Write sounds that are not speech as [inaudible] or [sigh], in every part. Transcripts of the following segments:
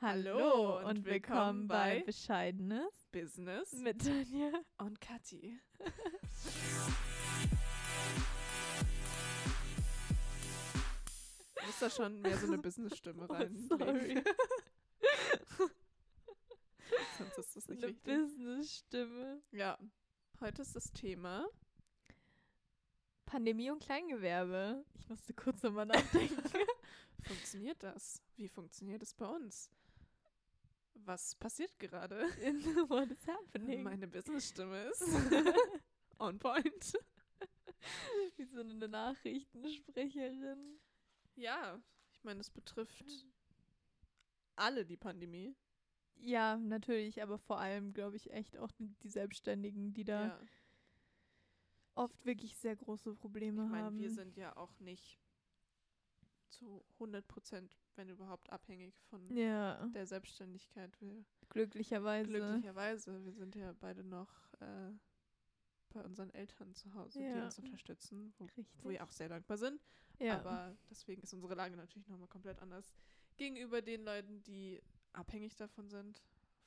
Hallo und willkommen bei Bescheidenes Business mit Tanja. und Kathi. Du musst da schon mehr so eine Business-Stimme [laughs] Oh, reinlegen. sorry. [laughs] Sonst ist das nicht Eine richtig. Business-Stimme. Ja, heute ist das Thema. Pandemie und Kleingewerbe. Ich musste kurz nochmal [laughs] nachdenken. Funktioniert das? Wie funktioniert es bei uns? Was passiert gerade? [laughs] What is happening? Meine Business-Stimme ist [laughs] on point. Wie so eine Nachrichtensprecherin. Ja, ich meine, es betrifft alle die Pandemie. Ja, natürlich, aber vor allem, glaube ich, echt auch die Selbstständigen, die da Ja. oft wirklich sehr große Probleme Ich meine, haben. wir sind ja auch nicht zu 100 Prozent, wenn überhaupt, abhängig von ja, der Selbstständigkeit. Wir, glücklicherweise. glücklicherweise, wir sind ja beide noch äh, bei unseren Eltern zu Hause, die Ja. uns unterstützen, wo, wo wir auch sehr dankbar sind. ja. Aber deswegen ist unsere Lage natürlich nochmal komplett anders gegenüber den Leuten, die abhängig davon sind.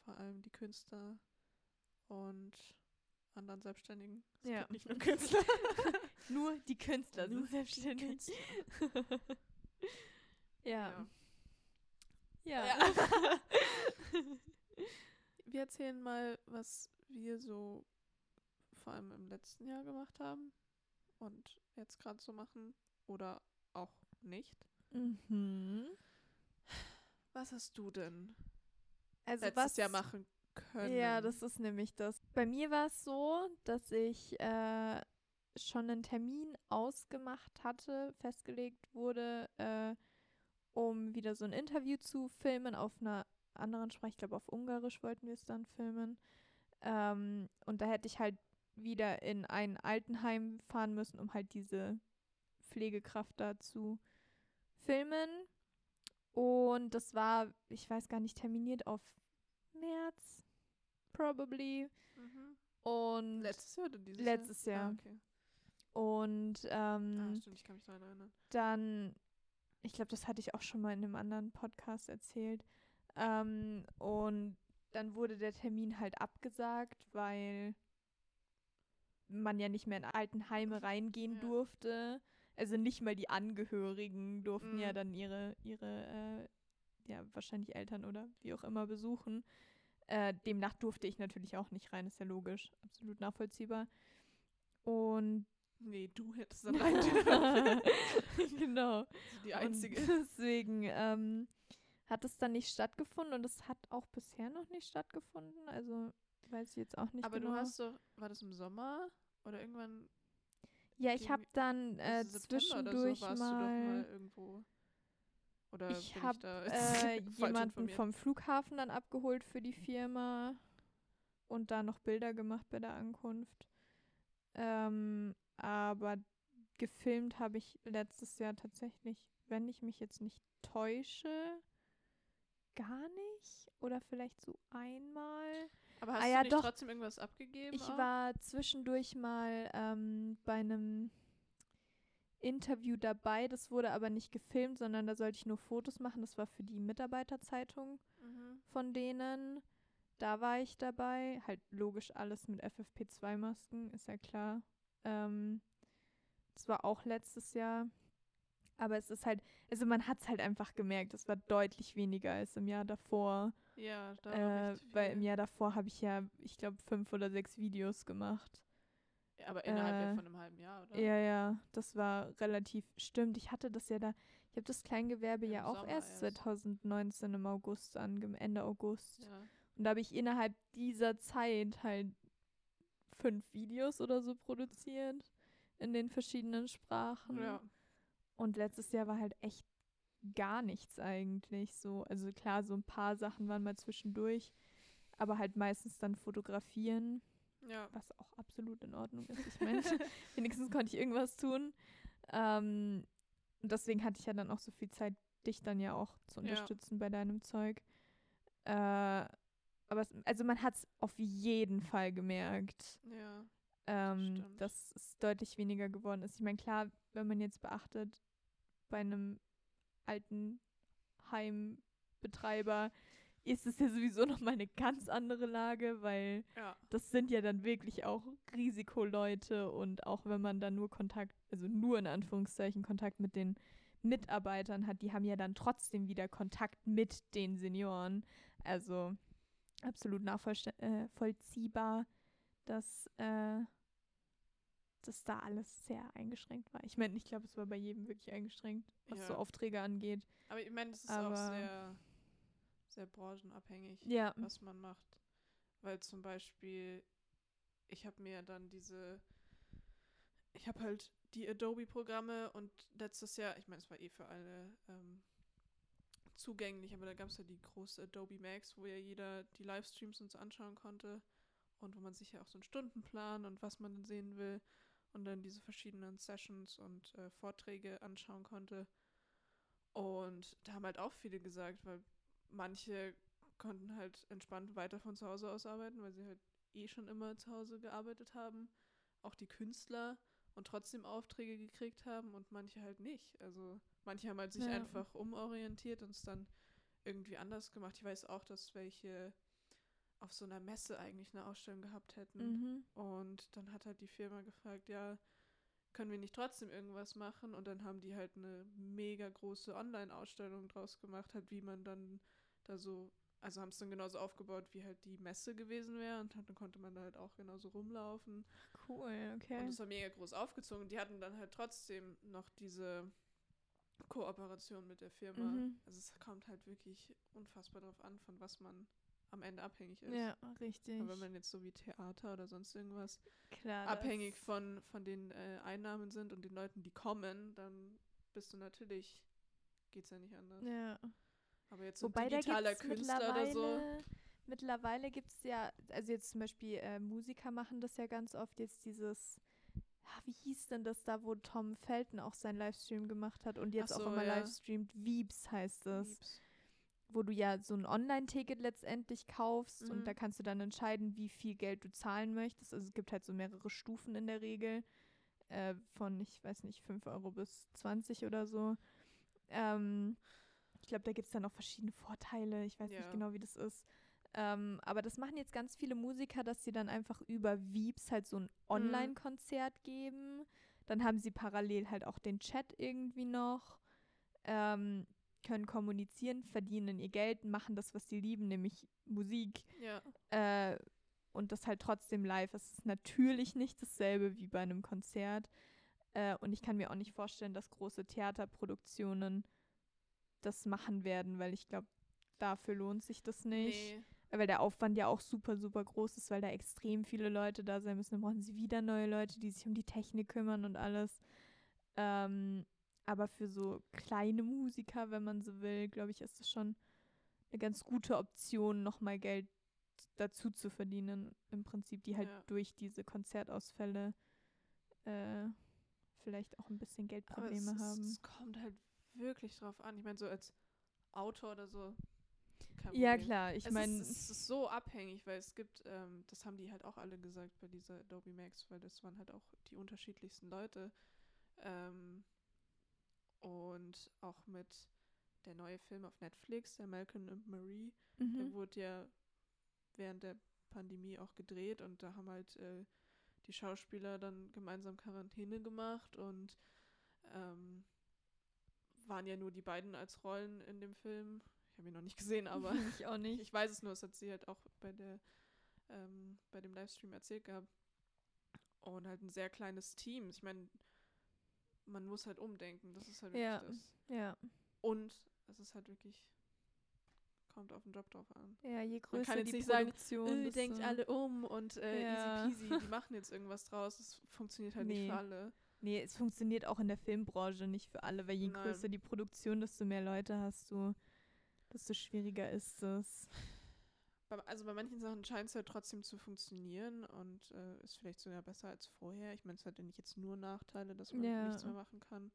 Vor allem die Künstler und anderen Selbstständigen. Es Ja. nicht nur Künstler. [laughs] Nur die Künstler Nur sind selbstständig. Künstler. [laughs] [laughs] Ja. Ja. Ja. [laughs] Wir erzählen mal, was wir so vor allem im letzten Jahr gemacht haben und jetzt gerade so machen oder auch nicht. Mhm. Was hast du denn Also letztes was Jahr machen können? Ja, das ist nämlich das. Bei mir war es so, dass ich äh, schon einen Termin ausgemacht hatte, festgelegt wurde, äh, um wieder so ein Interview zu filmen auf einer anderen Sprache. Ich glaube, auf Ungarisch wollten wir es dann filmen. Ähm, und da hätte ich halt wieder in ein Altenheim fahren müssen, um halt diese Pflegekraft da zu filmen. Und das war, ich weiß gar nicht, terminiert auf März, probably. Mhm. Und Letztes Jahr oder dieses Letztes Jahr? Jahr. Ah, okay. Und ähm, Ah, stimmt, ich kann mich daran erinnern. dann, ich glaube, das hatte ich auch schon mal in einem anderen Podcast erzählt. Ähm, und dann wurde der Termin halt abgesagt, weil man ja nicht mehr in Altenheime reingehen Ja. durfte. Also nicht mal die Angehörigen durften Mhm. ja dann ihre, ihre, äh, ja, wahrscheinlich Eltern oder wie auch immer besuchen. Äh, demnach durfte ich natürlich auch nicht rein, ist ja logisch, absolut nachvollziehbar. Und Nee, du hättest dann rein dürfen. [laughs] genau. Die einzige. Und deswegen ähm, hat es dann nicht stattgefunden und es hat auch bisher noch nicht stattgefunden. Also weiß ich jetzt auch nicht Aber genau. du hast doch, war das im Sommer oder irgendwann ja, ich habe dann äh, also September oder zwischendurch so warst mal, du doch mal irgendwo. Oder ich habe [laughs] äh, jemanden vom Flughafen dann abgeholt für die Firma und da noch Bilder gemacht bei der Ankunft. Ähm, aber gefilmt habe ich letztes Jahr tatsächlich, wenn ich mich jetzt nicht täusche, gar nicht. Oder vielleicht so einmal. Aber hast Ah du ja, nicht doch. trotzdem irgendwas abgegeben? Ich auch? war zwischendurch mal ähm, bei einem Interview dabei. Das wurde aber nicht gefilmt, sondern da sollte ich nur Fotos machen. Das war für die Mitarbeiterzeitung Mhm. von denen. Da war ich dabei. Halt logisch alles mit FFP2-Masken, ist ja klar. Ähm, das war auch letztes Jahr. Aber es ist halt, also man hat es halt einfach gemerkt, es war deutlich weniger als im Jahr davor. Ja, da Äh, weil im. Jahr davor habe ich ja, ich glaube, fünf oder sechs Videos gemacht. Ja, aber innerhalb äh, von einem halben Jahr, oder? Ja, ja, das war relativ, stimmt. Ich hatte das ja da, ich habe das Kleingewerbe Im ja auch Sommer erst erst. 2019 im August angem Ende August. Ja. Und da habe ich innerhalb dieser Zeit halt fünf Videos oder so produziert in den verschiedenen Sprachen. ja. Und letztes Jahr war halt echt gar nichts eigentlich so. Also klar, so ein paar Sachen waren mal zwischendurch, aber halt meistens dann fotografieren, Ja. was auch absolut in Ordnung ist. Ich meine, [laughs] wenigstens konnte ich irgendwas tun. Ähm, und deswegen hatte ich ja dann auch so viel Zeit, dich dann ja auch zu Ja. unterstützen bei deinem Zeug. Äh, aber es, also man hat es auf jeden Fall gemerkt, Ja. ähm, dass es deutlich weniger geworden ist. Ich meine, klar, wenn man jetzt beachtet, bei einem alten Heimbetreiber ist es ja sowieso nochmal eine ganz andere Lage, weil Ja. das sind ja dann wirklich auch Risikoleute und auch wenn man dann nur Kontakt, also nur in Anführungszeichen Kontakt mit den Mitarbeitern hat, die haben ja dann trotzdem wieder Kontakt mit den Senioren. Also absolut nachvollziehbar, dass, äh, dass da alles sehr eingeschränkt war. Ich meine, ich glaube, es war bei jedem wirklich eingeschränkt, was Ja. so Aufträge angeht. Aber ich meine, das ist Aber- auch sehr, sehr branchenabhängig, Ja. was man macht. Weil zum Beispiel, ich habe mir dann diese, ich habe halt die Adobe-Programme und letztes Jahr, ich meine, es war eh für alle ähm, zugänglich, aber da gab es ja die große Adobe Max, wo ja jeder die Livestreams und so anschauen konnte und wo man sich ja auch so einen Stundenplan und was man sehen will und dann diese verschiedenen Sessions und äh, Vorträge anschauen konnte. Und da haben halt auch viele gesagt, weil manche konnten halt entspannt weiter von zu Hause aus arbeiten, weil sie halt eh schon immer zu Hause gearbeitet haben. Auch die Künstler und trotzdem Aufträge gekriegt haben und manche halt nicht. Also manche haben halt sich Ja. einfach umorientiert und es dann irgendwie anders gemacht. Ich weiß auch, dass welche auf so einer Messe eigentlich eine Ausstellung gehabt hätten. Mhm. Und dann hat halt die Firma gefragt, ja, können wir nicht trotzdem irgendwas machen? Und dann haben die halt eine mega große Online-Ausstellung draus gemacht, halt wie man dann da so, also haben es dann genauso aufgebaut, wie halt die Messe gewesen wäre. Und dann konnte man da halt auch genauso rumlaufen. Cool, okay. Und es war mega groß aufgezogen. Die hatten dann halt trotzdem noch diese Kooperation mit der Firma. Mhm. Also es kommt halt wirklich unfassbar drauf an, von was man am Ende abhängig ist. Ja, richtig. Aber wenn man jetzt so wie Theater oder sonst irgendwas Klar, abhängig von, von den äh, Einnahmen sind und den Leuten, die kommen, dann bist du natürlich, geht's ja nicht anders. Ja. Aber jetzt so Wobei digitaler Künstler mittlerweile, oder so. mittlerweile gibt es ja, also jetzt zum Beispiel äh, Musiker machen das ja ganz oft, jetzt dieses, ah, wie hieß denn das da, wo Tom Felton auch seinen Livestream gemacht hat und jetzt Ach auch so, immer ja. livestreamt, Weeps heißt es, Liebs. wo du ja so ein Online-Ticket letztendlich kaufst Mhm. und da kannst du dann entscheiden, wie viel Geld du zahlen möchtest. Also es gibt halt so mehrere Stufen in der Regel, äh, von, ich weiß nicht, 5 Euro bis 20 oder so. Ähm, ich glaube, da gibt es dann auch verschiedene Vorteile. Ich weiß Ja. nicht genau, wie das ist. Ähm, aber das machen jetzt ganz viele Musiker, dass sie dann einfach über Veeps halt so ein Online-Konzert geben. Dann haben sie parallel halt auch den Chat irgendwie noch, ähm, können kommunizieren, verdienen ihr Geld, machen das, was sie lieben, nämlich Musik. Ja, Äh, und das halt trotzdem live. Es ist natürlich nicht dasselbe wie bei einem Konzert. Äh, und ich kann mir auch nicht vorstellen, dass große Theaterproduktionen das machen werden, weil ich glaube, dafür lohnt sich das nicht. nee. Weil der Aufwand ja auch super, super groß ist, weil da extrem viele Leute da sein müssen. Dann brauchen sie wieder neue Leute, die sich um die Technik kümmern und alles. Ähm, aber für so kleine Musiker, wenn man so will, glaube ich, ist das schon eine ganz gute Option, nochmal Geld dazu zu verdienen. Im Prinzip, die halt Ja. durch diese Konzertausfälle äh, vielleicht auch ein bisschen Geldprobleme es, haben. es kommt halt wirklich drauf an. Ich meine, so als Autor oder so. Ja, klar, ich es, meine, ist, es ist so abhängig, weil es gibt, ähm, das haben die halt auch alle gesagt bei dieser Adobe Max, weil das waren halt auch die unterschiedlichsten Leute. Ähm, und auch mit der neue Film auf Netflix, der Malcolm und Marie, der mhm. wurde ja während der Pandemie auch gedreht und da haben halt äh, die Schauspieler dann gemeinsam Quarantäne gemacht und ähm, waren ja nur die beiden als Rollen in dem Film. Ich habe ihn noch nicht gesehen, [laughs] aber ich auch nicht. ich weiß es nur, es hat sie halt auch bei der ähm, bei dem Livestream erzählt gehabt. Und halt ein sehr kleines Team. Ich meine, man muss halt umdenken, das ist halt wirklich Ja. das. Ja. Und es ist halt wirklich, kommt auf den Job drauf an. Ja, je Man größer kann jetzt die nicht sagen, Produktion, Äh, desto- denkt alle um und äh, Ja. easy peasy, die machen jetzt irgendwas draus. Das funktioniert halt nicht Nee. für alle. Nee, es funktioniert auch in der Filmbranche nicht für alle, weil je Nein. größer die Produktion, desto mehr Leute hast du, desto schwieriger ist es. Also bei manchen Sachen scheint es ja trotzdem zu funktionieren und äh, ist vielleicht sogar besser als vorher. Ich meine, es hat ja nicht jetzt nur Nachteile, dass man Ja. nichts mehr machen kann.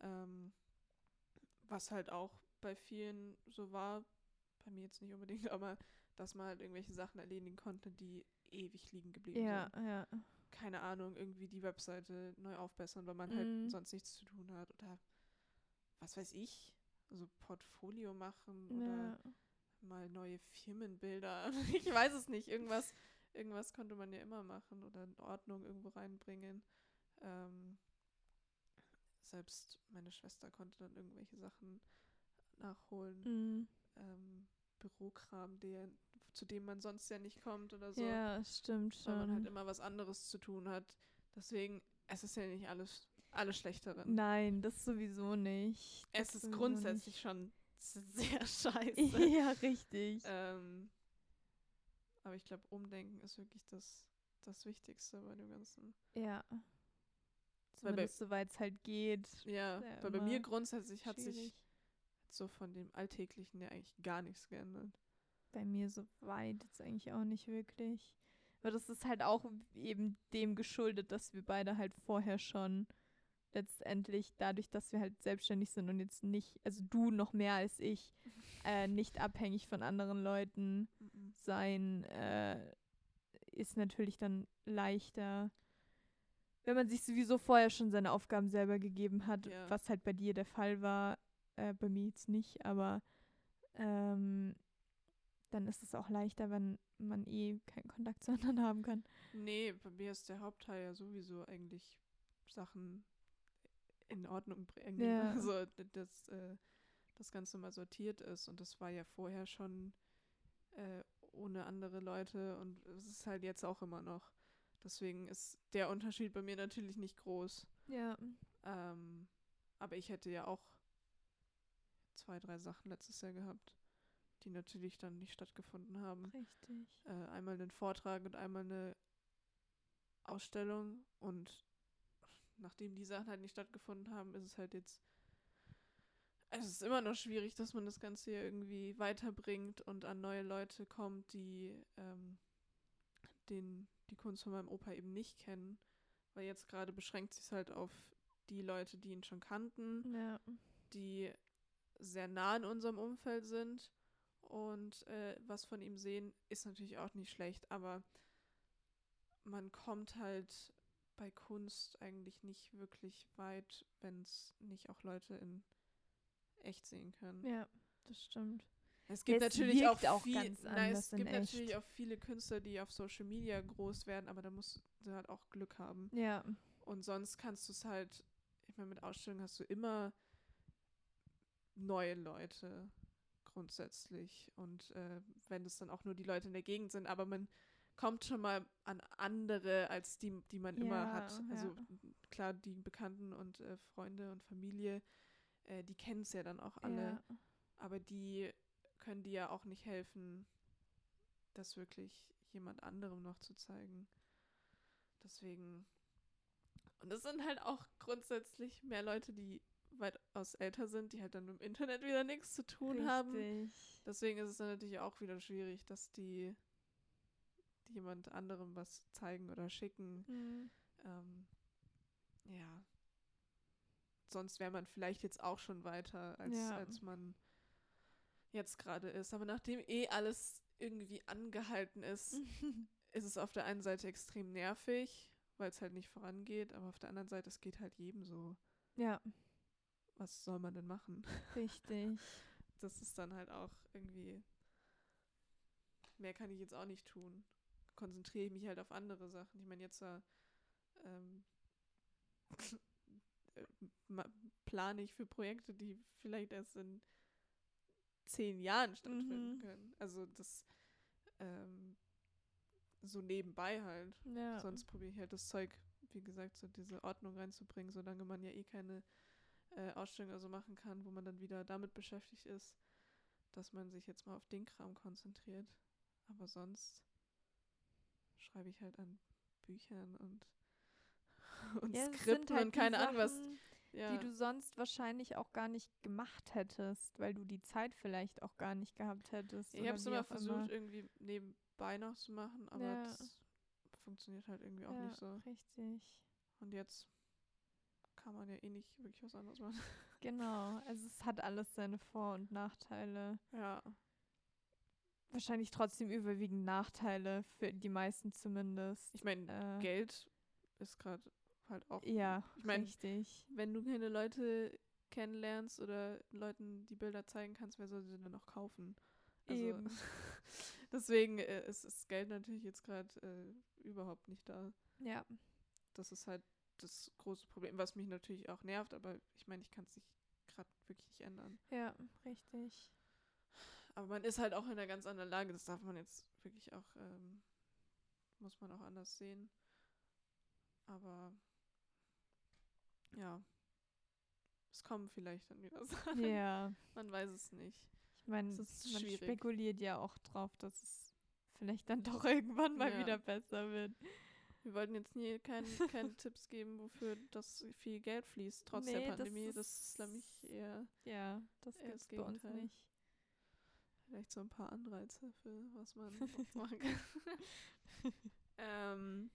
Ähm, was halt auch bei vielen so war, bei mir jetzt nicht unbedingt, [laughs] aber dass man halt irgendwelche Sachen erledigen konnte, die ewig liegen geblieben Ja, sind. ja. Keine Ahnung, irgendwie die Webseite neu aufbessern, weil man halt Mhm. sonst nichts zu tun hat oder was weiß ich, also Portfolio machen oder ja. mal neue Firmenbilder. [laughs] ich weiß es nicht. Irgendwas, irgendwas konnte man ja immer machen oder in Ordnung irgendwo reinbringen. Ähm, selbst meine Schwester konnte dann irgendwelche Sachen nachholen. Mhm. Ähm, Bürokram, der, zu dem man sonst ja nicht kommt oder so. Ja, stimmt weil man halt schon. immer was anderes zu tun hat. Deswegen, es ist ja nicht alles, alles schlecht darin. Nein, das sowieso nicht. es Das ist sowieso grundsätzlich schon sehr [laughs] scheiße. nicht. [laughs] ja, richtig. ähm, aber ich glaube, Umdenken ist wirklich das, das Wichtigste bei dem Ganzen. Ja. Zumindest soweit es halt geht. Ja, weil bei mir grundsätzlich hat sich Schwierig. so von dem Alltäglichen ja eigentlich gar nichts geändert. Bei mir so weit jetzt eigentlich auch nicht wirklich. Aber das ist halt auch eben dem geschuldet, dass wir beide halt vorher schon letztendlich, dadurch, dass wir halt selbstständig sind und jetzt nicht, also du noch mehr als ich, [laughs] äh, nicht abhängig von anderen Leuten sein, äh, ist natürlich dann leichter, wenn man sich sowieso vorher schon seine Aufgaben selber gegeben hat, Ja. was halt bei dir der Fall war, äh, bei mir jetzt nicht, aber ähm, dann ist es auch leichter, wenn man eh keinen Kontakt zu anderen haben kann. Nee, bei mir ist der Hauptteil ja sowieso eigentlich Sachen in Ordnung bringen. Ja. [laughs] Also, dass äh, das Ganze mal sortiert ist. Und das war ja vorher schon äh, ohne andere Leute und es ist halt jetzt auch immer noch. Deswegen ist der Unterschied bei mir natürlich nicht groß. Ja. Ähm, aber ich hätte ja auch zwei, drei Sachen letztes Jahr gehabt, die natürlich dann nicht stattgefunden haben. Richtig. Äh, einmal einen Vortrag und einmal eine Ausstellung. Und nachdem die Sachen halt nicht stattgefunden haben, ist es halt jetzt. Es ist immer noch schwierig, dass man das Ganze hier irgendwie weiterbringt und an neue Leute kommt, die ähm, den, die Kunst von meinem Opa eben nicht kennen. Weil jetzt gerade beschränkt sich halt auf die Leute, die ihn schon kannten Ja. die sehr nah in unserem Umfeld sind und äh, was von ihm sehen, ist natürlich auch nicht schlecht, aber man kommt halt bei Kunst eigentlich nicht wirklich weit, wenn es nicht auch Leute in echt sehen können. Ja, das stimmt. Es gibt Es natürlich auch, auch viel, nein, es gibt natürlich auch viele Künstler, die auf Social Media groß werden, aber da musst du halt auch Glück haben. Ja. Und sonst kannst du es halt, ich meine, mit Ausstellungen hast du immer neue Leute grundsätzlich. Und äh, wenn es dann auch nur die Leute in der Gegend sind, aber man kommt schon mal an andere als die, die man immer Ja, hat. Also ja. klar, die Bekannten und äh, Freunde und Familie, äh, die kennen es ja dann auch alle. Ja. Aber die können dir ja auch nicht helfen, das wirklich jemand anderem noch zu zeigen. Deswegen. Und es sind halt auch grundsätzlich mehr Leute, die weitaus älter sind, die halt dann mit dem Internet wieder nichts zu tun haben. Richtig. Deswegen ist es dann natürlich auch wieder schwierig, dass die, die jemand anderem was zeigen oder schicken. Mhm. Ähm, ja. Sonst wäre man vielleicht jetzt auch schon weiter, als, Ja. als man jetzt gerade ist. Aber nachdem eh alles irgendwie angehalten ist, [laughs] ist es auf der einen Seite extrem nervig, weil es halt nicht vorangeht, aber auf der anderen Seite, es geht halt jedem so. ja, Was soll man denn machen? richtig. [laughs] Das ist dann halt auch irgendwie. Mehr kann ich jetzt auch nicht tun. Konzentriere ich mich halt auf andere Sachen. Ich meine, jetzt äh, ähm, [laughs] äh, plane ich für Projekte, die vielleicht erst in zehn Jahren stattfinden Mhm. können. Also das ähm, so nebenbei halt. Ja. Sonst probiere ich halt das Zeug, wie gesagt, so diese Ordnung reinzubringen, solange man ja eh keine äh, Ausstellung oder so machen kann, wo man dann wieder damit beschäftigt ist, dass man sich jetzt mal auf den Kram konzentriert. Aber sonst schreibe ich halt an Büchern und, [laughs] und ja, Skripten halt und keine Ahnung was. Ja. die du sonst wahrscheinlich auch gar nicht gemacht hättest, weil du die Zeit vielleicht auch gar nicht gehabt hättest. ich habe es immer versucht, irgendwie nebenbei noch zu machen, aber Ja. das funktioniert halt irgendwie auch nicht so. Richtig. Und jetzt kann man ja eh nicht wirklich was anderes machen. [laughs] Genau. Also es hat alles seine Vor- und Nachteile. Ja. Wahrscheinlich trotzdem überwiegend Nachteile für die meisten zumindest. Ich meine, Äh, Geld ist gerade halt auch. ja, ich mein, richtig. Wenn du keine Leute kennenlernst oder Leuten die Bilder zeigen kannst, wer soll sie denn noch kaufen? Also, Eben. [laughs] deswegen äh, ist Geld natürlich jetzt gerade äh, überhaupt nicht da. Ja. Das ist halt das große Problem, was mich natürlich auch nervt, aber ich meine, ich kann es nicht gerade wirklich nicht ändern. Ja, richtig. Aber man ist halt auch in einer ganz anderen Lage, das darf man jetzt wirklich auch, ähm, muss man auch anders sehen. Aber ja, es kommen vielleicht dann wieder [laughs] Sachen. Ja. Man weiß es nicht. Ich meine, man schwierig. spekuliert ja auch drauf, dass es vielleicht dann doch [laughs] irgendwann mal Ja. wieder besser wird. Wir wollten jetzt nie kein, [laughs] keine Tipps geben, wofür das viel Geld fließt, trotz Nee, der das Pandemie. Das ist- ist nämlich eher Ja, das gibt's das bei uns nicht. vielleicht so ein paar Anreize für was man [laughs] machen kann. [laughs] ähm,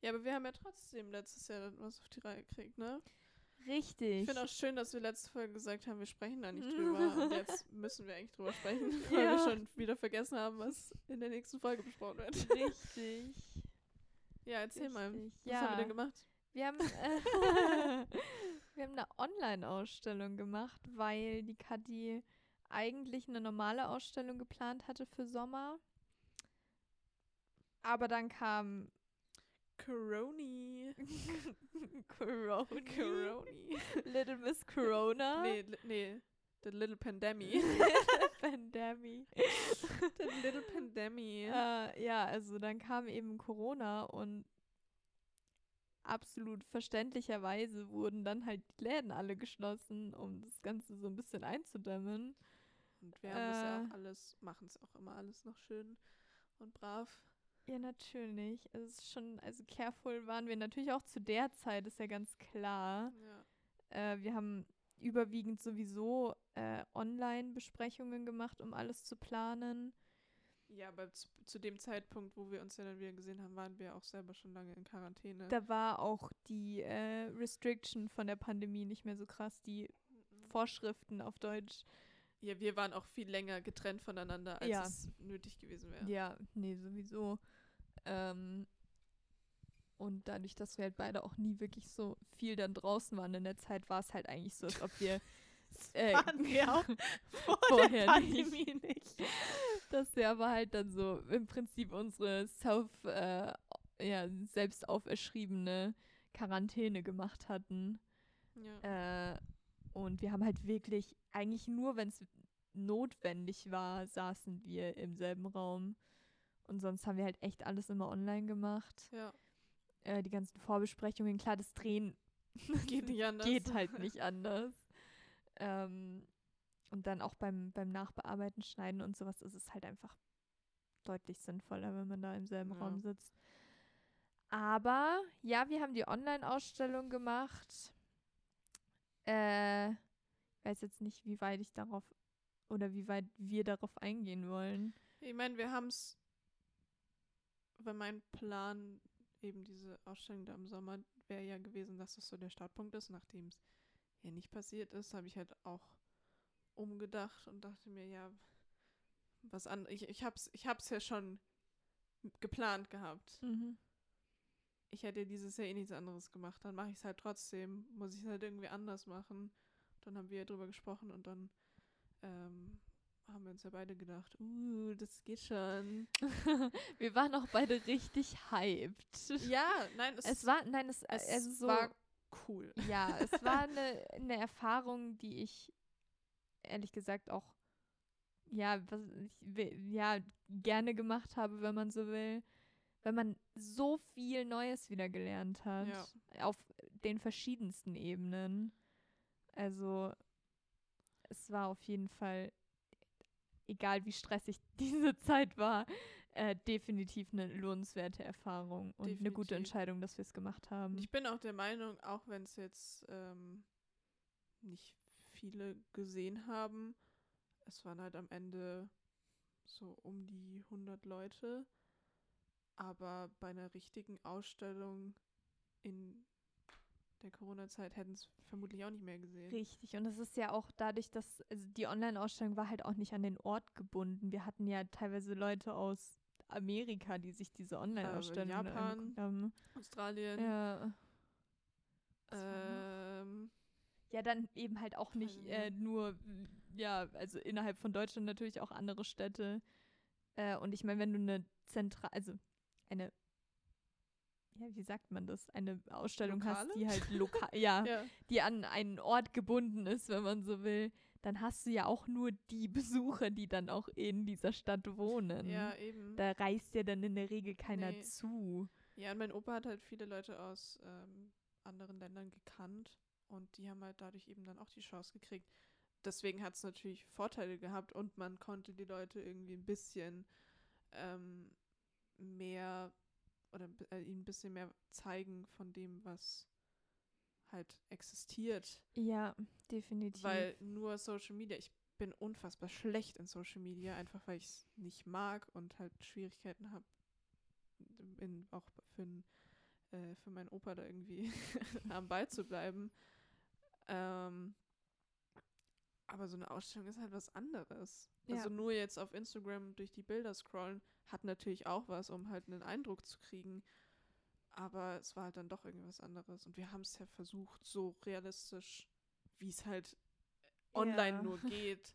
ja, aber wir haben ja trotzdem letztes Jahr dann was auf die Reihe gekriegt, ne? Richtig. Ich finde auch schön, dass wir letzte Folge gesagt haben, wir sprechen da nicht drüber. und jetzt müssen wir eigentlich drüber sprechen, weil wir Ja. schon wieder vergessen haben, was in der nächsten Folge besprochen wird. Richtig. Ja, erzähl mal. Richtig. Was ja. haben wir denn gemacht? Wir haben, äh, [laughs] wir haben eine Online-Ausstellung gemacht, weil die Kadi eigentlich eine normale Ausstellung geplant hatte für Sommer. Aber dann kam Coroni. [laughs] Coroni. Little Miss Corona. nee, nee. The Little Pandemic. Pandemic. [laughs] The Little Pandemic. Äh, ja, also dann kam eben Corona und absolut verständlicherweise wurden dann halt die Läden alle geschlossen, um das Ganze so ein bisschen einzudämmen. Und wir haben das ja äh, auch alles, machen es auch immer alles noch schön und brav. Ja, natürlich. Also es ist schon, also careful waren wir natürlich auch zu der Zeit, ist ja ganz klar. Ja. Äh, wir haben überwiegend sowieso äh, Online-Besprechungen gemacht, um alles zu planen. Ja, aber zu, zu dem Zeitpunkt, wo wir uns ja dann wieder gesehen haben, waren wir auch selber schon lange in Quarantäne. Da war auch die äh, Restriction von der Pandemie nicht mehr so krass, die Mhm. Vorschriften auf Deutsch. ja, wir waren auch viel länger getrennt voneinander, als Ja. es nötig gewesen wäre. Ja, nee, sowieso. Ähm, und dadurch, dass wir halt beide auch nie wirklich so viel dann draußen waren in der Zeit, war es halt eigentlich so, als ob wir [laughs] äh, waren wir [laughs] auch vor vorher der Pandemie nicht. dass wir aber halt dann so im Prinzip unsere self, äh, ja, selbst auferschriebene Quarantäne gemacht hatten. Ja. Äh, und wir haben halt wirklich, eigentlich nur, wenn es notwendig war, saßen wir im selben Raum. Und sonst haben wir halt echt alles immer online gemacht. ja, Äh, die ganzen Vorbesprechungen, klar, das Drehen [laughs] geht nicht [laughs] anders. geht halt nicht anders. Ähm, und dann auch beim, beim Nachbearbeiten, Schneiden und sowas ist es halt einfach deutlich sinnvoller, wenn man da im selben Ja. Raum sitzt. Aber ja, wir haben die Online-Ausstellung gemacht. Äh, ich weiß jetzt nicht, wie weit ich darauf oder wie weit wir darauf eingehen wollen. Ich meine, wir haben es, weil mein Plan, eben diese Ausstellung da im Sommer, wäre ja gewesen, dass das so der Startpunkt ist. Nachdem es ja nicht passiert ist, habe ich halt auch umgedacht und dachte mir, ja, was an. Ich, ich hab's, ich hab's ja schon geplant gehabt. Ich hätte dieses Jahr eh nichts anderes gemacht. Dann mache ich es halt trotzdem. Muss ich es halt irgendwie anders machen. Dann haben wir ja drüber gesprochen und dann ähm, haben wir uns ja beide gedacht, uh, das geht schon. [laughs] wir waren auch beide richtig hyped. Ja, nein, es, Es war, nein, es, es also so, war cool. [laughs] ja, es war eine, eine Erfahrung, die ich ehrlich gesagt auch, ja, was ich, ja, gerne gemacht habe, wenn man so will, wenn man so viel Neues wieder gelernt hat, Ja. auf den verschiedensten Ebenen. Also, es war auf jeden Fall, egal wie stressig [laughs] diese Zeit war, äh, definitiv eine lohnenswerte Erfahrung und eine gute Definitiv. Entscheidung, dass wir es gemacht haben. Ich bin auch der Meinung, auch wenn es jetzt ähm, nicht viele gesehen haben, es waren halt am Ende so um die 100 Leute. Aber bei einer richtigen Ausstellung in der Corona-Zeit hätten es vermutlich auch nicht mehr gesehen. Richtig, und es ist ja auch dadurch, dass also die Online-Ausstellung war halt auch nicht an den Ort gebunden. Wir hatten ja teilweise Leute aus Amerika, die sich diese Online-Ausstellung dann Japan. haben. Australien. Ja. Ähm, Ja, dann eben halt auch nicht äh, nur, ja, also innerhalb von Deutschland natürlich auch andere Städte. Äh, und ich meine, wenn du eine zentral, also eine, ja, wie sagt man das? Eine Ausstellung hast, Lokale? die halt lokal, [laughs] ja, Ja. die an einen Ort gebunden ist, wenn man so will, dann hast du ja auch nur die [laughs] Besucher, die dann auch in dieser Stadt wohnen. ja, eben. Da reist ja dann in der Regel keiner Nee. zu. Ja, und mein Opa hat halt viele Leute aus ähm, anderen Ländern gekannt und die haben halt dadurch eben dann auch die Chance gekriegt. Deswegen hat es natürlich Vorteile gehabt und man konnte die Leute irgendwie ein bisschen ähm, mehr oder äh, ihnen ein bisschen mehr zeigen von dem, was halt existiert. Ja, definitiv. Weil nur Social Media, ich bin unfassbar schlecht in Social Media, einfach weil ich es nicht mag und halt Schwierigkeiten habe, auch für, äh, für meinen Opa da irgendwie [laughs] am Ball zu bleiben. Ähm, aber so eine Ausstellung ist halt was anderes. Ja. Also nur jetzt auf Instagram durch die Bilder scrollen hat natürlich auch was, um halt einen Eindruck zu kriegen. Aber es war halt dann doch irgendwas anderes. Und wir haben es ja versucht, so realistisch, wie es halt online Ja. nur [laughs] geht,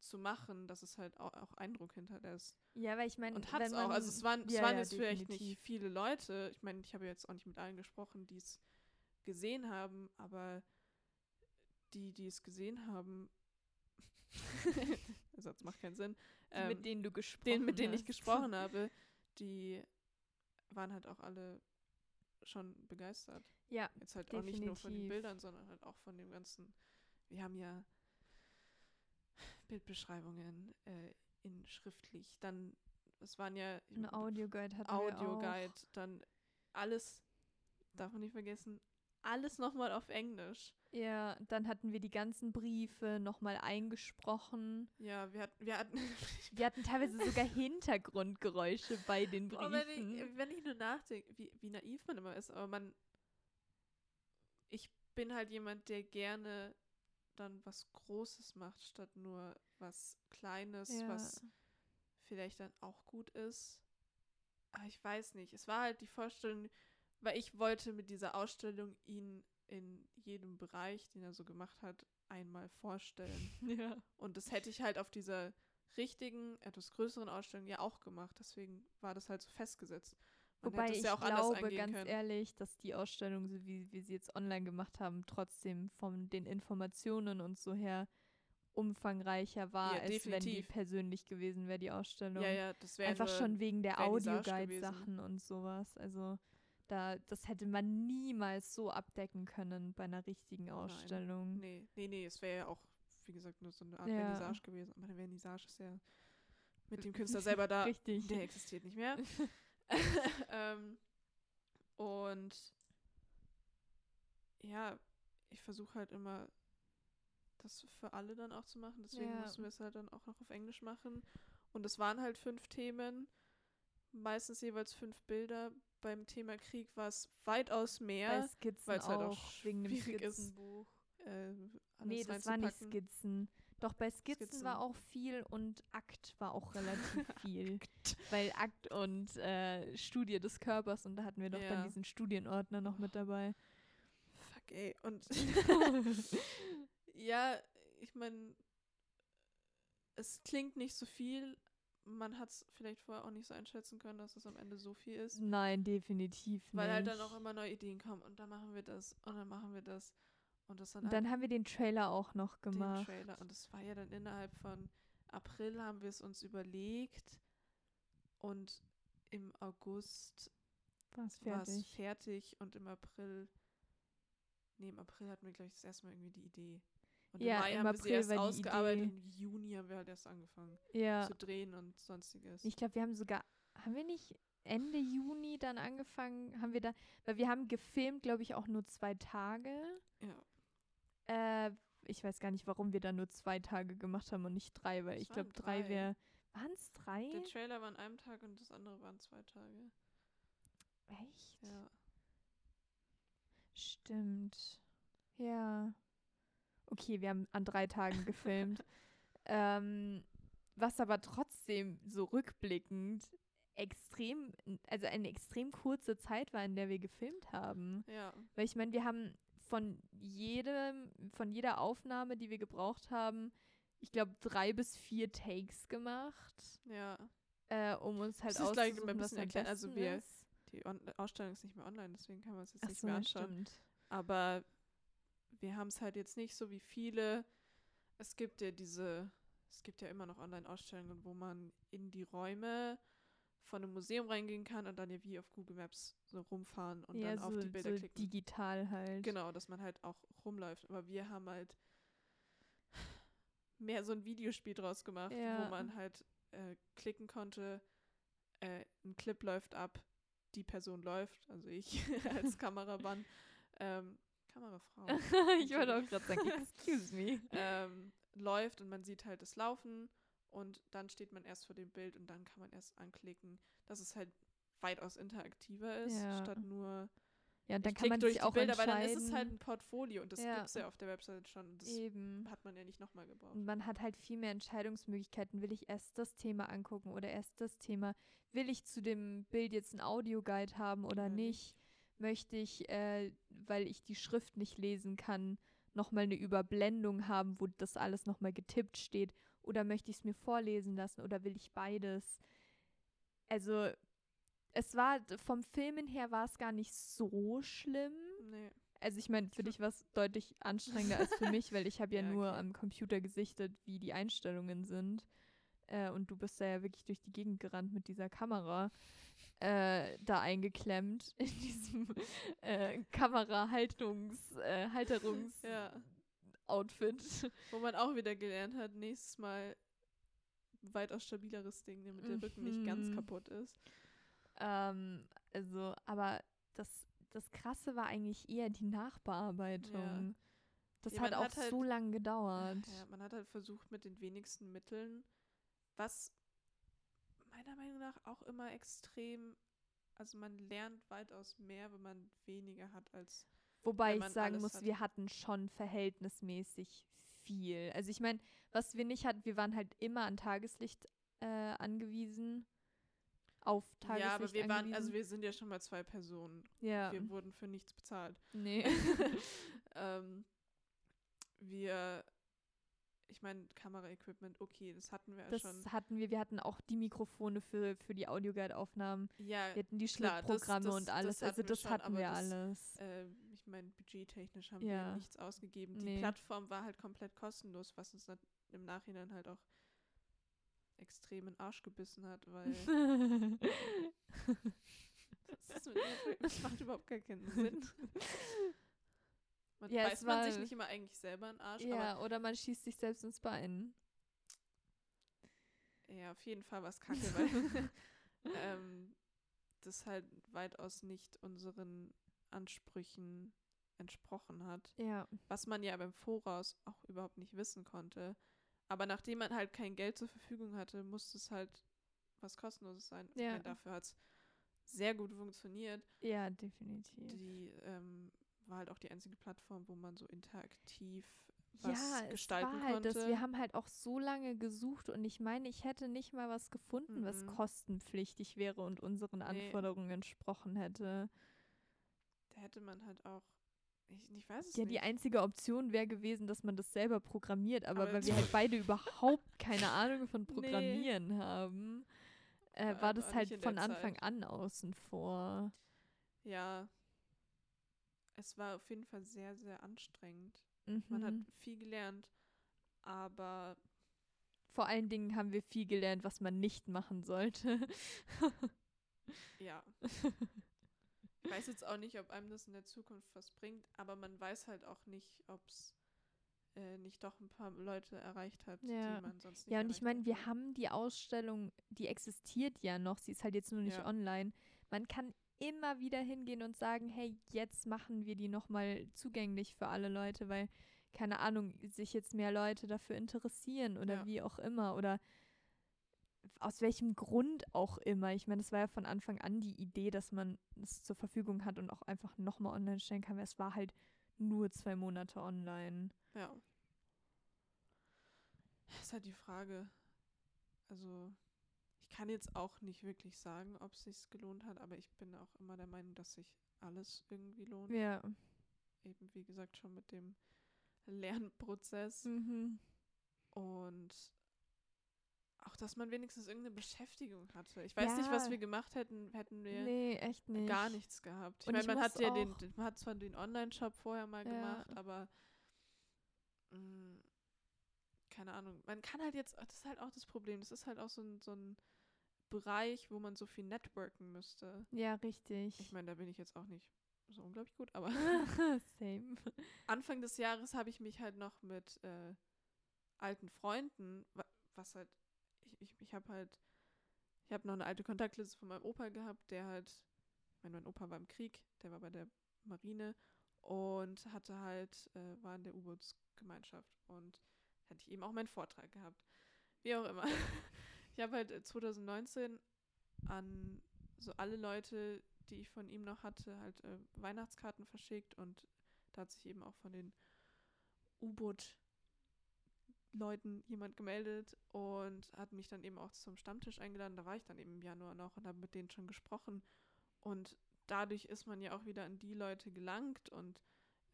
zu machen, dass es halt auch, auch Eindruck hinterlässt. ja, weil ich meine, Und hat es auch. Also es waren, es ja, waren ja, jetzt vielleicht nicht definitiv. viele Leute. Ich meine, ich habe jetzt auch nicht mit allen gesprochen, die es gesehen haben, aber die, die es gesehen haben, der [laughs] [laughs] Satz macht keinen Sinn. Ähm, mit denen du gesprochen den, mit denen ich gesprochen habe, die waren halt auch alle schon begeistert. Ja, Jetzt halt auch nicht nur von den Definitiv. Bildern, sondern halt auch von dem ganzen. Wir haben ja Bildbeschreibungen äh, in schriftlich, dann es waren ja ein Audioguide hatten wir auch. Audioguide, dann alles, darf man nicht vergessen, alles nochmal auf Englisch. Ja, dann hatten wir die ganzen Briefe nochmal eingesprochen. Ja, wir hatten, wir hatten [laughs] Wir hatten teilweise sogar Hintergrundgeräusche bei den Boah, Briefen. wenn, ich, wenn ich nur nachdenke, wie, wie naiv man immer ist, aber man, ich bin halt jemand, der gerne dann was Großes macht, statt nur was Kleines, Ja. was vielleicht dann auch gut ist. Aber ich weiß nicht. Es war halt die Vorstellung, weil ich wollte mit dieser Ausstellung ihn in jedem Bereich, den er so gemacht hat, einmal vorstellen. [laughs] ja. Und das hätte ich halt auf dieser richtigen, etwas größeren Ausstellung ja auch gemacht. Deswegen war das halt so festgesetzt. Man Wobei ich ja glaube, ganz können. ehrlich, dass die Ausstellung, so wie wir sie jetzt online gemacht haben, trotzdem von den Informationen und so her umfangreicher war, Ja, als wenn die definitiv. persönlich gewesen wäre, die Ausstellung. Ja, ja, das wäre Einfach schon wegen der Audioguide-Sachen und sowas. Also da, das hätte man niemals so abdecken können bei einer richtigen Ausstellung. Nee, nee, nee, es wäre ja auch, wie gesagt, nur so eine Art Ja. Vernissage gewesen. Aber eine Vernissage ist ja mit dem [laughs] Künstler selber da. Richtig. Der existiert nicht mehr. [laughs] [laughs] ähm, und ja, ich versuche halt immer, das für alle dann auch zu machen. Deswegen Ja. mussten wir es halt dann auch noch auf Englisch machen. Und es waren halt fünf Themen, meistens jeweils fünf Bilder. Beim Thema Krieg war es weitaus Bei mehr. Skizzen weil's auch, halt auch wegen dem schwierig ist, Skizzenbuch. Äh, Nee, das war nicht. Skizzen. Doch bei Skizzen, Skizzen. war auch viel und Akt war auch relativ [laughs] viel. Weil Akt und äh, Studie des Körpers und da hatten wir doch Ja. dann diesen Studienordner noch mit dabei. Fuck, ey. Und [laughs] [laughs] ja, ich meine, es klingt nicht so viel. Man hat es vielleicht vorher auch nicht so einschätzen können, dass es am Ende so viel ist. Nein, definitiv nicht. Weil halt dann auch immer neue Ideen kommen und dann machen wir das und dann machen wir das. Und das dann, Und dann haben wir den Trailer auch noch halt den gemacht. Trailer. Und das war ja dann innerhalb von April haben wir es uns überlegt. Und im August War es war es fertig. fertig und im April, nee, im April hatten wir, glaube ich, das erste Mal irgendwie die Idee. Und Ja, im Mai im haben wir sie April erst ausgearbeitet Idee. und im Juni haben wir halt erst angefangen Ja. zu drehen und sonstiges. Ich glaube, wir haben sogar, haben wir nicht Ende Juni dann angefangen, haben wir da, weil wir haben gefilmt, glaube ich, auch nur zwei Tage. ja, Äh, ich weiß gar nicht, warum wir da nur zwei Tage gemacht haben und nicht drei, weil Es ich glaube, drei. wäre. Waren es drei? der Trailer war an einem Tag und das andere waren zwei Tage. Echt? Ja. Stimmt. Ja. Okay, wir haben an drei Tagen gefilmt. [laughs] ähm, was aber trotzdem so rückblickend extrem, also eine extrem kurze Zeit war, in der wir gefilmt haben. Ja. Weil ich meine, wir haben von jedem, von jeder Aufnahme, die wir gebraucht haben, ich glaube, drei bis vier Takes gemacht, Ja. äh, um uns halt Das ist gleich auszusuchen, ein bisschen erklären. Also wir- ist. Die On Ausstellung ist nicht mehr online, deswegen kann man es jetzt Ach nicht so, mehr anschauen. stimmt. Aber wir haben es halt jetzt nicht so wie viele. Es gibt ja diese, es gibt ja immer noch Online-Ausstellungen, wo man in die Räume von einem Museum reingehen kann und dann ja wie auf Google Maps so rumfahren und ja, dann auf so, die Bilder so klicken. digital halt. Genau, dass man halt auch rumläuft. Aber wir haben halt mehr so ein Videospiel draus gemacht, Ja. wo man halt äh, klicken konnte, äh, ein Clip läuft ab, die Person läuft, also ich [laughs] als Kameramann, ähm, Kamerafrau, [laughs] ich wollte auch gerade sagen, excuse me. [laughs] ähm, läuft und man sieht halt das Laufen und dann steht man erst vor dem Bild und dann kann man erst anklicken, dass es halt weitaus interaktiver ist, Ja. statt nur Ja, und dann kann man durch sich auch Bilder, weil entscheiden. dann ist es halt ein Portfolio und das Ja. gibt es ja auf der Website schon. Das eben. hat man ja nicht nochmal gebraucht. Und man hat halt viel mehr Entscheidungsmöglichkeiten. Will ich erst das Thema angucken oder erst das Thema? Will ich zu dem Bild jetzt einen Audioguide haben oder Oder nicht? Möchte ich, äh, weil ich die Schrift nicht lesen kann, nochmal eine Überblendung haben, wo das alles nochmal getippt steht? Oder möchte ich es mir vorlesen lassen oder will ich beides? Also, es war, vom Filmen her war es gar nicht so schlimm. Nee. Also ich meine, für dich war es deutlich anstrengender als für mich, weil ich habe [laughs] ja, Ja, nur okay. am Computer gesichtet, wie die Einstellungen sind. Äh, und du bist da ja wirklich durch die Gegend gerannt mit dieser Kamera äh, da eingeklemmt [laughs] in diesem äh, Kamerahaltungs, äh, Halterungs Ja. Outfit. Wo man auch wieder gelernt hat, nächstes Mal weitaus stabileres Ding, damit der Rücken nicht ganz Mhm. kaputt ist. Ähm, also, aber das, das Krasse war eigentlich eher die Nachbearbeitung. Das Ja, hat auch hat halt- so lange gedauert. Ja, man hat halt versucht mit den wenigsten Mitteln, was meiner Meinung nach auch immer extrem, also man lernt weitaus mehr, wenn man weniger hat als Wobei ich sagen muss, hat. wir hatten schon verhältnismäßig viel. Also ich meine, was wir nicht hatten, wir waren halt immer an Tageslicht äh, angewiesen. Auf Tageslicht Ja, aber wir waren, also angewiesen. wir sind ja schon mal zwei Personen. ja, Wir wurden für nichts bezahlt. nee. [laughs] [laughs] ähm, wir, ich meine, Kameraequipment, okay, das hatten wir ja das schon. hatten wir. Wir hatten auch die Mikrofone für, für die Audioguide-Aufnahmen. Ja, Wir hatten die klar, das- Schnittprogramme das- und das alles. also das schon, hatten wir das- alles. äh, ich meine, budgettechnisch haben Ja. wir nichts ausgegeben. Die Nee. Plattform war halt komplett kostenlos, was uns nat- im Nachhinein halt auch extrem in den Arsch gebissen hat, weil [laughs] das, das macht überhaupt gar keinen Sinn. [laughs] Man Ja, beißt man sich nicht immer eigentlich selber in den Arsch, ja, oder man schießt sich selbst ins Bein. Ja, auf jeden Fall war es kacke, weil [laughs] ähm, das halt weitaus nicht unseren Ansprüchen entsprochen hat. Ja. Was man ja beim Voraus auch überhaupt nicht wissen konnte. Aber nachdem man halt kein Geld zur Verfügung hatte, musste es halt was Kostenloses sein. Ja. dafür hat es sehr gut funktioniert. Ja, definitiv. Die ähm, war halt auch die einzige Plattform, wo man so interaktiv was ja, es gestalten war halt konnte. das. Wir haben halt auch so lange gesucht und ich meine, ich hätte nicht mal was gefunden, was Mhm. kostenpflichtig wäre und unseren Nee. Anforderungen entsprochen hätte. da hätte man halt auch, ich, ich weiß es Ja, nicht. die einzige Option wäre gewesen, dass man das selber programmiert, aber, Aber weil wir halt beide überhaupt keine [laughs] Ahnung von Programmieren haben, äh, Vor war allem das halt von Anfang Zeit. an außen vor. Ja. Es war auf jeden Fall sehr, sehr anstrengend. Man hat Mhm. viel gelernt, aber Vor allen Dingen haben wir viel gelernt, was man nicht machen sollte. ja. [laughs] ich weiß jetzt auch nicht, ob einem das in der Zukunft was bringt, aber man weiß halt auch nicht, ob es äh, nicht doch ein paar Leute erreicht hat, Ja. die man sonst nicht Ja, und ich meine, wir hätte. haben die Ausstellung, die existiert ja noch, sie ist halt jetzt nur nicht Ja. online. Man kann immer wieder hingehen und sagen, hey, jetzt machen wir die nochmal zugänglich für alle Leute, weil, keine Ahnung, sich jetzt mehr Leute dafür interessieren oder Ja. wie auch immer oder aus welchem Grund auch immer. Ich meine, es war ja von Anfang an die Idee, dass man es zur Verfügung hat und auch einfach nochmal online stellen kann, weil es war halt nur zwei Monate online. Ja. Das ist halt die Frage. Also, ich kann jetzt auch nicht wirklich sagen, ob es sich gelohnt hat, aber ich bin auch immer der Meinung, dass sich alles irgendwie lohnt. Ja. eben, wie gesagt, schon mit dem Lernprozess. Mhm. Und auch, dass man wenigstens irgendeine Beschäftigung hatte. Ich weiß nicht, was Ja. wir gemacht hätten, hätten wir Nee, nicht. gar nichts gehabt. Ich meine, man hat ja den, man hat zwar den Online-Shop vorher mal Ja. gemacht, aber mh, keine Ahnung. Man kann halt jetzt, das ist halt auch das Problem, das ist halt auch so ein, so ein Bereich, wo man so viel networken müsste. Ja, richtig. Ich meine, da bin ich jetzt auch nicht so unglaublich gut, aber [laughs] Same. [laughs] Anfang des Jahres habe ich mich halt noch mit äh, alten Freunden, wa- was halt, ich, ich, ich habe halt, ich habe noch eine alte Kontaktliste von meinem Opa gehabt, der halt, ich meine, mein Opa war im Krieg, der war bei der Marine und hatte halt, äh, war in der U-Bootsgemeinschaft und hatte ich eben auch meinen Vortrag gehabt. Wie auch immer. [laughs] Ich habe halt äh, 2019 an so alle Leute, die ich von ihm noch hatte, halt äh, Weihnachtskarten verschickt und da hat sich eben auch von den U-Boot-Leuten jemand gemeldet und hat mich dann eben auch zum Stammtisch eingeladen. Da war ich dann eben im Januar noch und habe mit denen schon gesprochen. Und dadurch ist man ja auch wieder an die Leute gelangt und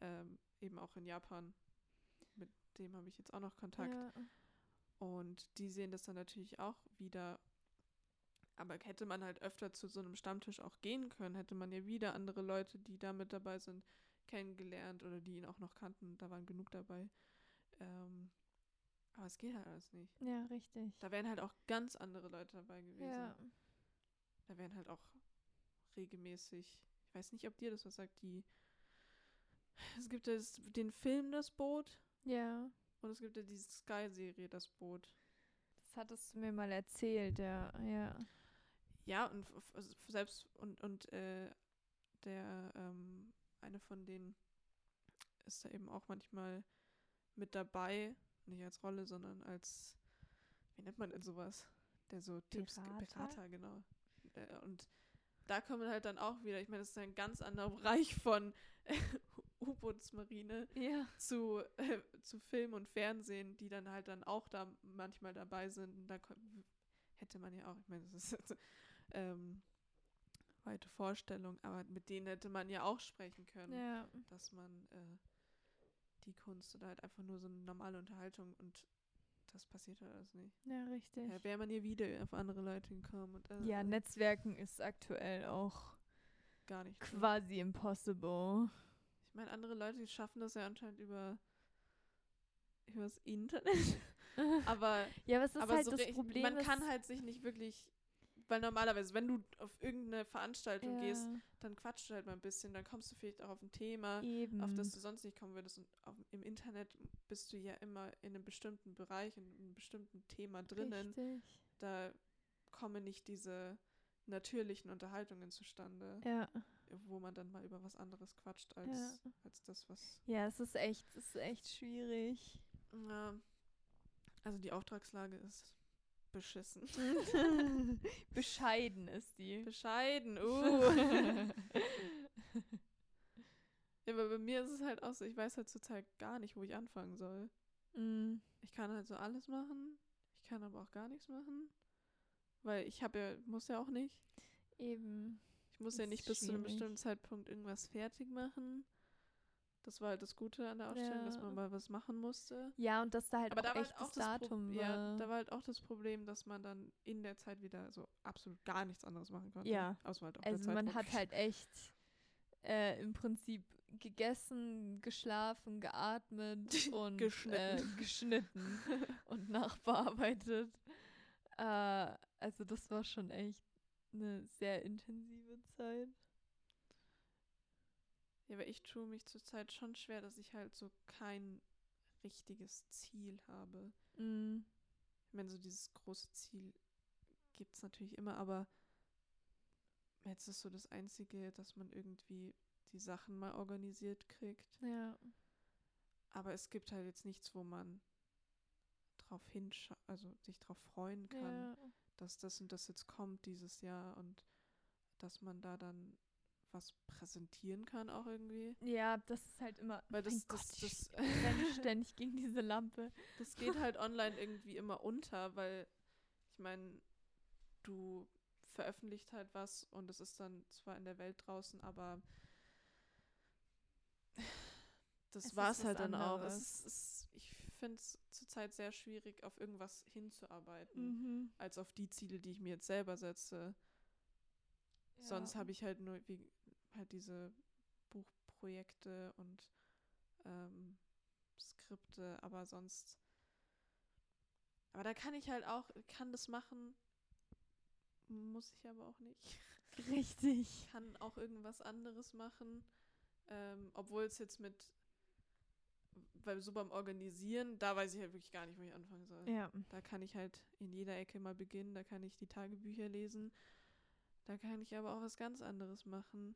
ähm, eben auch in Japan. Dem habe ich jetzt auch noch Kontakt. Ja. Und die sehen das dann natürlich auch wieder. Aber hätte man halt öfter zu so einem Stammtisch auch gehen können, hätte man ja wieder andere Leute, die da mit dabei sind, kennengelernt oder die ihn auch noch kannten. Da waren genug dabei. Ähm, aber es geht halt alles nicht. ja, richtig. Da wären halt auch ganz andere Leute dabei gewesen. Ja. Da wären halt auch regelmäßig, ich weiß nicht, ob dir das was sagt, die. Es gibt das, den Film Das Boot ja. und es gibt ja die Sky-Serie Das Boot. Das hattest du mir mal erzählt, ja. Ja. Ja, und also selbst und, und äh, der ähm, eine von denen ist da eben auch manchmal mit dabei, nicht als Rolle, sondern als, wie nennt man denn sowas? Der so Tipps? Berater, genau. Äh, und da kommen halt dann auch wieder, ich meine, das ist ein ganz anderer Bereich von [laughs] U-Bootsmarine Ja. zu, äh, zu Film und Fernsehen, die dann halt dann auch da manchmal dabei sind. Und da hätte man ja auch, ich meine, das ist jetzt, ähm, weite Vorstellung, aber mit denen hätte man ja auch sprechen können, Ja. dass man äh, die Kunst oder halt einfach nur so eine normale Unterhaltung und das passiert halt alles nicht. Ja, richtig. Ja, Wäre man hier wieder auf andere Leute gekommen und äh, Ja, Netzwerken ist aktuell auch gar nicht. ne? quasi impossible. Ich meine, andere Leute, die schaffen das ja anscheinend über übers Internet. [laughs] aber Ja, aber es ist aber halt so das Problem. man kann halt sich nicht wirklich, weil normalerweise, wenn du auf irgendeine Veranstaltung gehst, ja, dann quatschst du halt mal ein bisschen, dann kommst du vielleicht auch auf ein Thema, eben. auf das du sonst nicht kommen würdest. Und auf, im Internet bist du ja immer in einem bestimmten Bereich, in einem bestimmten Thema drinnen. Richtig. Da kommen nicht diese natürlichen Unterhaltungen zustande, Ja. Wo man dann mal über was anderes quatscht als, Ja. als das, was. Ja, es ist echt, es ist echt schwierig. Ja, also die Auftragslage ist beschissen. [laughs] Bescheiden ist die. Bescheiden, uh. [laughs] ja, aber bei mir ist es halt auch so, ich weiß halt zurzeit gar nicht, wo ich anfangen soll. Mm, Ich kann halt so alles machen, ich kann aber auch gar nichts machen. Weil ich habe ja, muss ja auch nicht. eben. Ich muss ja nicht bis zu einem schwierig. bestimmten Zeitpunkt irgendwas fertig machen. Das war halt das Gute an der Ausstellung, dass Ja. man mal was machen musste. Ja, und dass da halt Aber auch da war echt halt auch das Datum Pro war. ja, da war halt auch das Problem, dass man dann in der Zeit wieder so absolut gar nichts anderes machen konnte. Ja. Außer halt auch also man hat halt echt äh, im Prinzip gegessen, geschlafen, geatmet [laughs] und Geschnitten. Äh, geschnitten und nachbearbeitet. Äh, also das war schon echt eine sehr intensive Zeit. Ja, aber ich tue mich zurzeit schon schwer, dass ich halt so kein richtiges Ziel habe. Mm, Ich meine, so dieses große Ziel gibt es natürlich immer, aber jetzt ist so das Einzige, dass man irgendwie die Sachen mal organisiert kriegt. ja. Aber es gibt halt jetzt nichts, wo man drauf hinscha also sich drauf freuen kann, ja. Dass das und das jetzt kommt dieses Jahr und dass man da dann was präsentieren kann auch irgendwie. Ja, das ist halt immer. Weil das- mein das- Gott, das- ich [laughs] ständig gegen diese Lampe. Das geht halt online irgendwie immer unter, weil ich meine, du veröffentlicht halt was und es ist dann zwar in der Welt draußen, aber das Es ist war es was halt dann auch. anderes. Es ist, es, ich finde es zurzeit sehr schwierig, auf irgendwas hinzuarbeiten, Mhm. als auf die Ziele, die ich mir jetzt selber setze. Sonst habe ich halt nur wie, halt diese Buchprojekte und ähm, Skripte, aber sonst. Aber da kann ich halt auch, kann das machen, muss ich aber auch nicht. Richtig. kann auch irgendwas anderes machen. Ähm, Obwohl es jetzt mit, weil so beim Organisieren, da weiß ich halt wirklich gar nicht, wo ich anfangen soll. Ja. Da kann ich halt in jeder Ecke mal beginnen, da kann ich die Tagebücher lesen. Da kann ich aber auch was ganz anderes machen.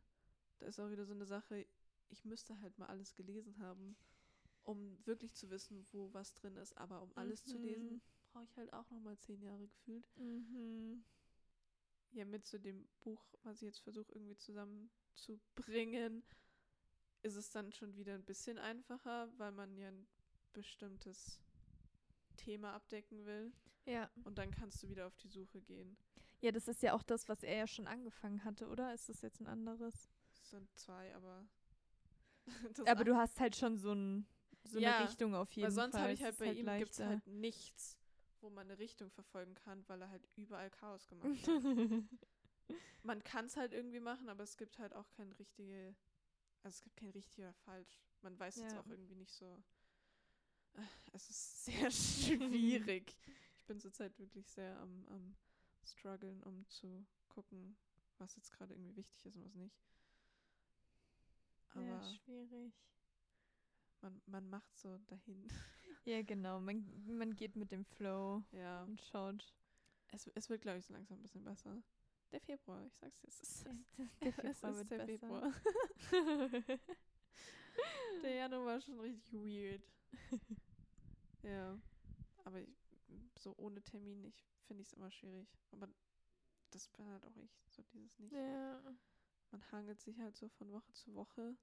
Da ist auch wieder so eine Sache, ich müsste halt mal alles gelesen haben, um wirklich zu wissen, wo was drin ist. Aber um alles zu lesen, Mhm. brauche ich halt auch nochmal zehn Jahre gefühlt. Mhm. Ja, mit zu dem Buch, was ich jetzt versuche irgendwie zusammenzubringen, ist es dann schon wieder ein bisschen einfacher, weil man ja ein bestimmtes Thema abdecken will. Ja. Und dann kannst du wieder auf die Suche gehen. Ja, das ist ja auch das, was er ja schon angefangen hatte, oder? Ist das jetzt ein anderes? Es sind zwei, aber. [laughs] Aber du hast halt schon so, ein, so Ja, eine Richtung auf jeden Weil sonst Fall. habe ich Es halt bei ihm gibt's leichter. halt nichts, wo man eine Richtung verfolgen kann, weil er halt überall Chaos gemacht hat. [laughs] man kann es halt irgendwie machen, aber es gibt halt auch kein richtige, also es gibt kein richtig oder falsch. Man weiß jetzt Ja. auch irgendwie nicht so. Äh, Es ist [laughs] sehr schwierig. ich bin zurzeit wirklich sehr am, am struggeln, um zu gucken, was jetzt gerade irgendwie wichtig ist und was nicht. Aber ja, schwierig. man, man macht so dahin. [laughs] Ja, genau. Man, man geht mit dem Flow ja. und schaut. Es, es wird, glaube ich, so langsam ein bisschen besser. Der Februar, ich sag's dir, es ist, Der [laughs] es Februar ist wird der. Februar. Der Januar war schon richtig weird. [laughs] ja. Aber ich, so ohne Termin, ich finde ich es immer schwierig. Aber das bin halt auch ich, so dieses nicht. ja. Man hangelt sich halt so von Woche zu Woche.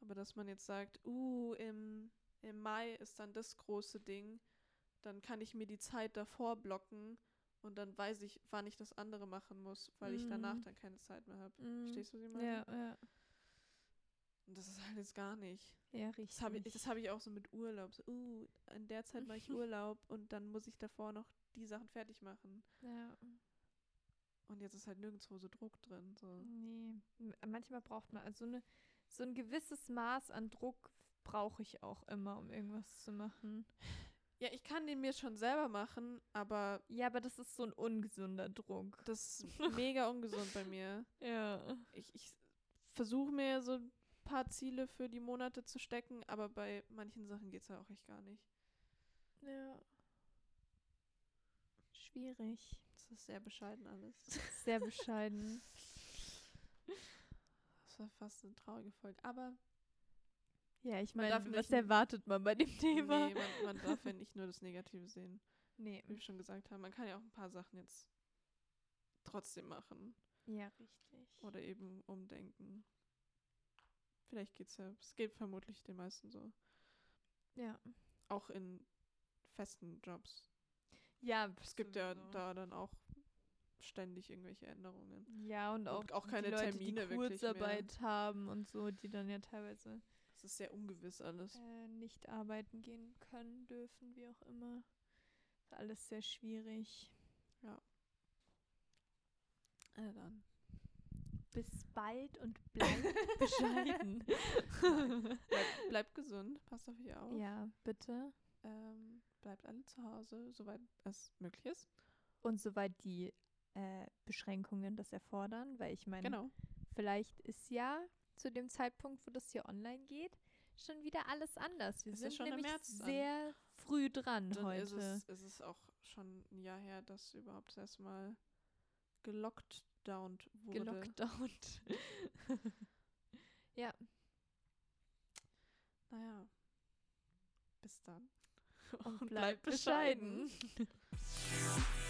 Aber dass man jetzt sagt, uh, im, im Mai ist dann das große Ding, dann kann ich mir die Zeit davor blocken und dann weiß ich, wann ich das andere machen muss, weil ich danach Mhm. dann keine Zeit mehr habe. Mhm. Verstehst du, was ich meine? Ja, ja. Und das ist halt jetzt gar nicht. Ja, richtig. Das habe ich, das hab ich auch so mit Urlaub. So, uh, in der Zeit mache ich [laughs] Urlaub und dann muss ich davor noch die Sachen fertig machen. ja. Und jetzt ist halt nirgendwo so Druck drin. So. Nee. Manchmal braucht man, also eine, so ein gewisses Maß an Druck brauche ich auch immer, um irgendwas zu machen. Ja, ich kann den mir schon selber machen, aber Ja, aber das ist so ein ungesunder Druck. das ist [laughs] mega ungesund bei mir. Ja. Ich, ich versuche mir so ein paar Ziele für die Monate zu stecken, aber bei manchen Sachen geht es ja auch echt gar nicht. Ja. Schwierig. Das ist sehr bescheiden alles. Sehr bescheiden. [laughs] Das war fast eine traurige Folge. Aber Ja, ich meine, was erwartet man bei dem Thema? nee, man, man [laughs] darf ja nicht nur das Negative sehen. Nee. Wie wir schon gesagt haben, man kann ja auch ein paar Sachen jetzt trotzdem machen. Ja, richtig. Oder eben umdenken. Vielleicht geht's ja, es geht vermutlich den meisten so. Ja. Auch in festen Jobs. Ja, Es gibt ja sowieso. da dann auch ständig irgendwelche Änderungen. Ja, und auch, Und auch keine die Leute, Termine die. Kurzarbeit haben und so, die dann ja teilweise Es ist sehr ungewiss alles. äh, nicht arbeiten gehen können, dürfen, wie auch immer. Ist alles sehr schwierig. Äh, dann. Bis bald und bleibt [laughs] bescheiden. Bleibt, bleibt gesund, passt auf euch auf. ja, bitte. Ähm, bleibt alle zu Hause, soweit es möglich ist. Und soweit die äh, Beschränkungen das erfordern, weil ich meine, Genau. vielleicht ist ja zu dem Zeitpunkt, wo das hier online geht, schon wieder alles anders. Wir Es sind nämlich sehr früh dran Dann heute. ist es, ist es auch schon ein Jahr her, dass überhaupt erstmal gelockdownt wurde. Gelockdownt. [laughs] Naja. Bis dann. Und bleibt bescheiden. bescheiden. [laughs]